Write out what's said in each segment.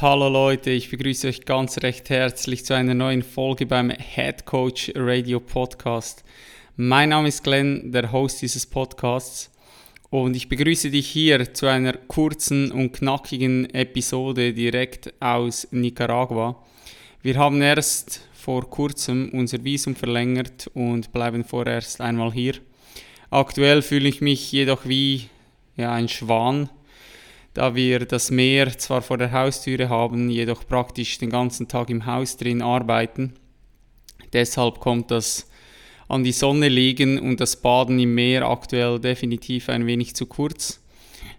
Hallo Leute, ich begrüße euch ganz recht herzlich zu einer neuen Folge beim Head Coach Radio Podcast. Mein Name ist Glenn, der Host dieses Podcasts und ich begrüße dich hier zu einer kurzen und knackigen Episode direkt aus Nicaragua. Wir haben erst vor kurzem unser Visum verlängert und bleiben vorerst einmal hier. Aktuell fühle ich mich jedoch wie ja, ein Schwan da wir das Meer zwar vor der Haustüre haben, jedoch praktisch den ganzen Tag im Haus drin arbeiten. Deshalb kommt das an die Sonne liegen und das Baden im Meer aktuell definitiv ein wenig zu kurz.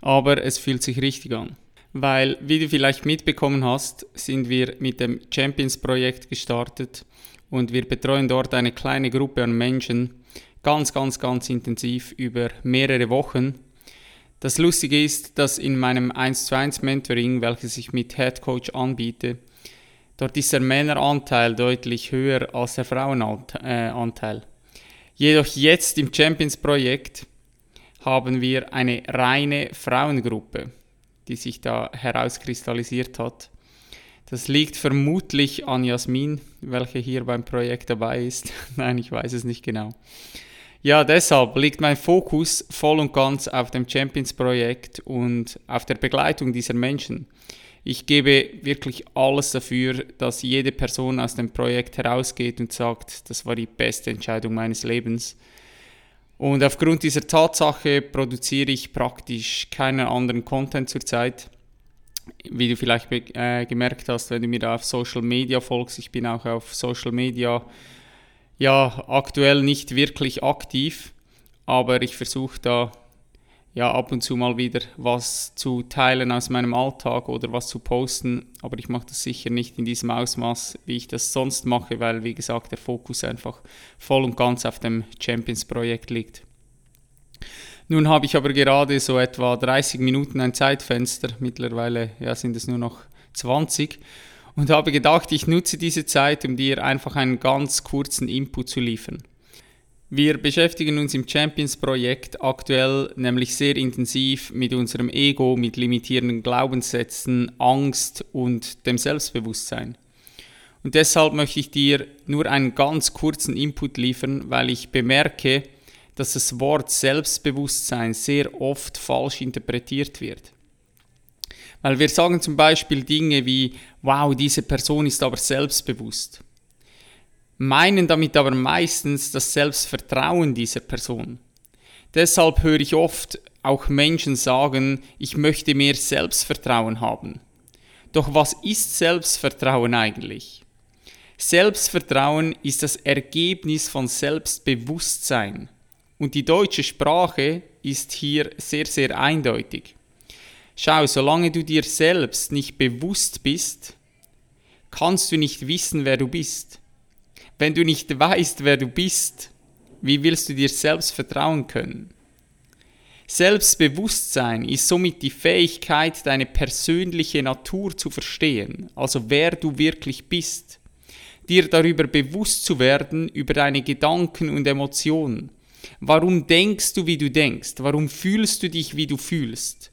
Aber es fühlt sich richtig an. Weil, wie du vielleicht mitbekommen hast, sind wir mit dem Champions-Projekt gestartet und wir betreuen dort eine kleine Gruppe an Menschen ganz, ganz, ganz intensiv über mehrere Wochen das Lustige ist, dass in meinem 1 zu 1 Mentoring, welches ich mit Head Coach anbiete, dort ist der Männeranteil deutlich höher als der Frauenanteil. Jedoch jetzt im Champions Projekt haben wir eine reine Frauengruppe, die sich da herauskristallisiert hat. Das liegt vermutlich an Jasmin, welche hier beim Projekt dabei ist. Nein, ich weiß es nicht genau. Ja, deshalb liegt mein Fokus voll und ganz auf dem Champions-Projekt und auf der Begleitung dieser Menschen. Ich gebe wirklich alles dafür, dass jede Person aus dem Projekt herausgeht und sagt, das war die beste Entscheidung meines Lebens. Und aufgrund dieser Tatsache produziere ich praktisch keinen anderen Content zurzeit. Wie du vielleicht äh, gemerkt hast, wenn du mir da auf Social Media folgst, ich bin auch auf Social Media ja aktuell nicht wirklich aktiv, aber ich versuche da ja ab und zu mal wieder was zu teilen aus meinem Alltag oder was zu posten, aber ich mache das sicher nicht in diesem Ausmaß, wie ich das sonst mache, weil wie gesagt der Fokus einfach voll und ganz auf dem Champions Projekt liegt. Nun habe ich aber gerade so etwa 30 Minuten ein Zeitfenster, mittlerweile ja, sind es nur noch 20 und habe gedacht, ich nutze diese Zeit, um dir einfach einen ganz kurzen Input zu liefern. Wir beschäftigen uns im Champions-Projekt aktuell nämlich sehr intensiv mit unserem Ego, mit limitierenden Glaubenssätzen, Angst und dem Selbstbewusstsein. Und deshalb möchte ich dir nur einen ganz kurzen Input liefern, weil ich bemerke, dass das Wort Selbstbewusstsein sehr oft falsch interpretiert wird. Weil wir sagen zum Beispiel Dinge wie, wow, diese Person ist aber selbstbewusst. Meinen damit aber meistens das Selbstvertrauen dieser Person. Deshalb höre ich oft auch Menschen sagen, ich möchte mehr Selbstvertrauen haben. Doch was ist Selbstvertrauen eigentlich? Selbstvertrauen ist das Ergebnis von Selbstbewusstsein. Und die deutsche Sprache ist hier sehr, sehr eindeutig. Schau, solange du dir selbst nicht bewusst bist, kannst du nicht wissen, wer du bist. Wenn du nicht weißt, wer du bist, wie willst du dir selbst vertrauen können? Selbstbewusstsein ist somit die Fähigkeit, deine persönliche Natur zu verstehen, also wer du wirklich bist, dir darüber bewusst zu werden, über deine Gedanken und Emotionen. Warum denkst du, wie du denkst? Warum fühlst du dich, wie du fühlst?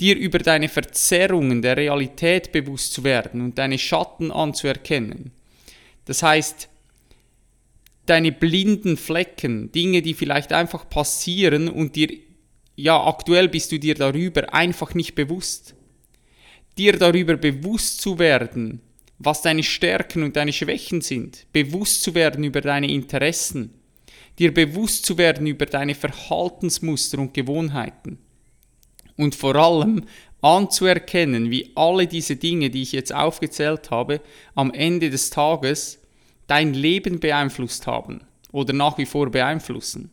Dir über deine Verzerrungen der Realität bewusst zu werden und deine Schatten anzuerkennen. Das heißt, deine blinden Flecken, Dinge, die vielleicht einfach passieren und dir, ja, aktuell bist du dir darüber einfach nicht bewusst. Dir darüber bewusst zu werden, was deine Stärken und deine Schwächen sind, bewusst zu werden über deine Interessen, dir bewusst zu werden über deine Verhaltensmuster und Gewohnheiten und vor allem anzuerkennen, wie alle diese Dinge, die ich jetzt aufgezählt habe, am Ende des Tages dein Leben beeinflusst haben oder nach wie vor beeinflussen.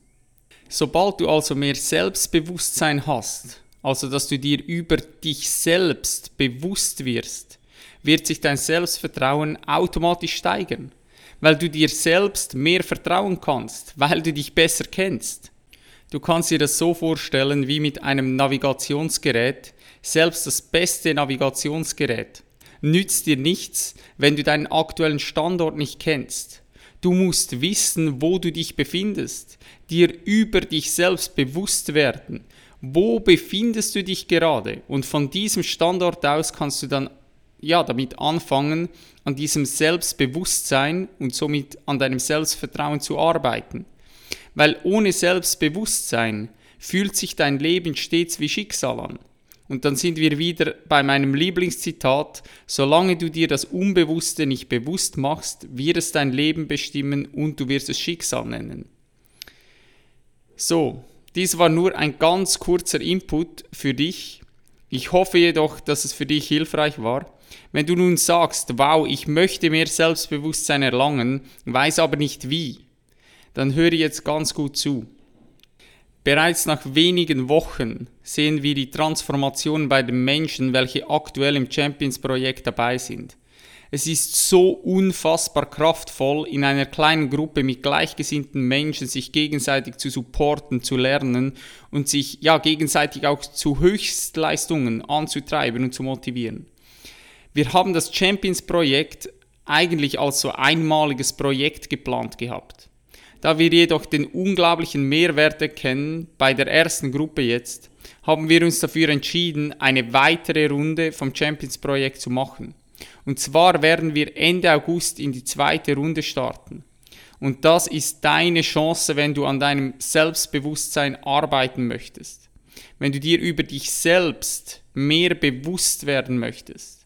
Sobald du also mehr Selbstbewusstsein hast, also dass du dir über dich selbst bewusst wirst, wird sich dein Selbstvertrauen automatisch steigern, weil du dir selbst mehr vertrauen kannst, weil du dich besser kennst. Du kannst dir das so vorstellen wie mit einem Navigationsgerät, selbst das beste Navigationsgerät nützt dir nichts, wenn du deinen aktuellen Standort nicht kennst. Du musst wissen, wo du dich befindest, dir über dich selbst bewusst werden. Wo befindest du dich gerade? Und von diesem Standort aus kannst du dann ja damit anfangen, an diesem Selbstbewusstsein und somit an deinem Selbstvertrauen zu arbeiten. Weil ohne Selbstbewusstsein fühlt sich dein Leben stets wie Schicksal an. Und dann sind wir wieder bei meinem Lieblingszitat, solange du dir das Unbewusste nicht bewusst machst, wird es dein Leben bestimmen und du wirst es Schicksal nennen. So, dies war nur ein ganz kurzer Input für dich. Ich hoffe jedoch, dass es für dich hilfreich war. Wenn du nun sagst, wow, ich möchte mehr Selbstbewusstsein erlangen, weiß aber nicht wie, dann höre jetzt ganz gut zu. Bereits nach wenigen Wochen sehen wir die Transformation bei den Menschen, welche aktuell im Champions-Projekt dabei sind. Es ist so unfassbar kraftvoll, in einer kleinen Gruppe mit gleichgesinnten Menschen sich gegenseitig zu supporten, zu lernen und sich ja gegenseitig auch zu Höchstleistungen anzutreiben und zu motivieren. Wir haben das Champions-Projekt eigentlich als so einmaliges Projekt geplant gehabt. Da wir jedoch den unglaublichen Mehrwert erkennen, bei der ersten Gruppe jetzt, haben wir uns dafür entschieden, eine weitere Runde vom Champions-Projekt zu machen. Und zwar werden wir Ende August in die zweite Runde starten. Und das ist deine Chance, wenn du an deinem Selbstbewusstsein arbeiten möchtest. Wenn du dir über dich selbst mehr bewusst werden möchtest.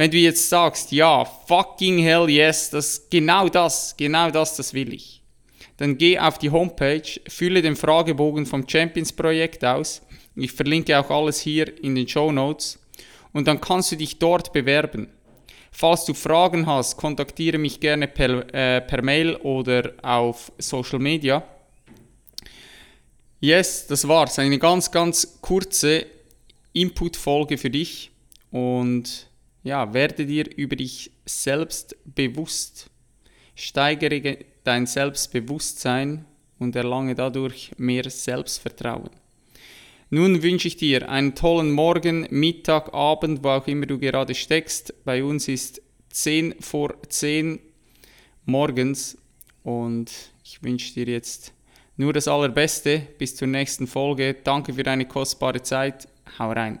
Wenn du jetzt sagst, ja, fucking hell yes, das, genau das, genau das, das will ich. Dann geh auf die Homepage, fülle den Fragebogen vom Champions Projekt aus. Ich verlinke auch alles hier in den Show Notes. Und dann kannst du dich dort bewerben. Falls du Fragen hast, kontaktiere mich gerne per, äh, per Mail oder auf Social Media. Yes, das war's. Eine ganz, ganz kurze Input-Folge für dich. Und ja, werde dir über dich selbst bewusst. Steigere dein Selbstbewusstsein und erlange dadurch mehr Selbstvertrauen. Nun wünsche ich dir einen tollen Morgen, Mittag, Abend, wo auch immer du gerade steckst. Bei uns ist 10 vor 10 morgens und ich wünsche dir jetzt nur das Allerbeste. Bis zur nächsten Folge. Danke für deine kostbare Zeit. Hau rein.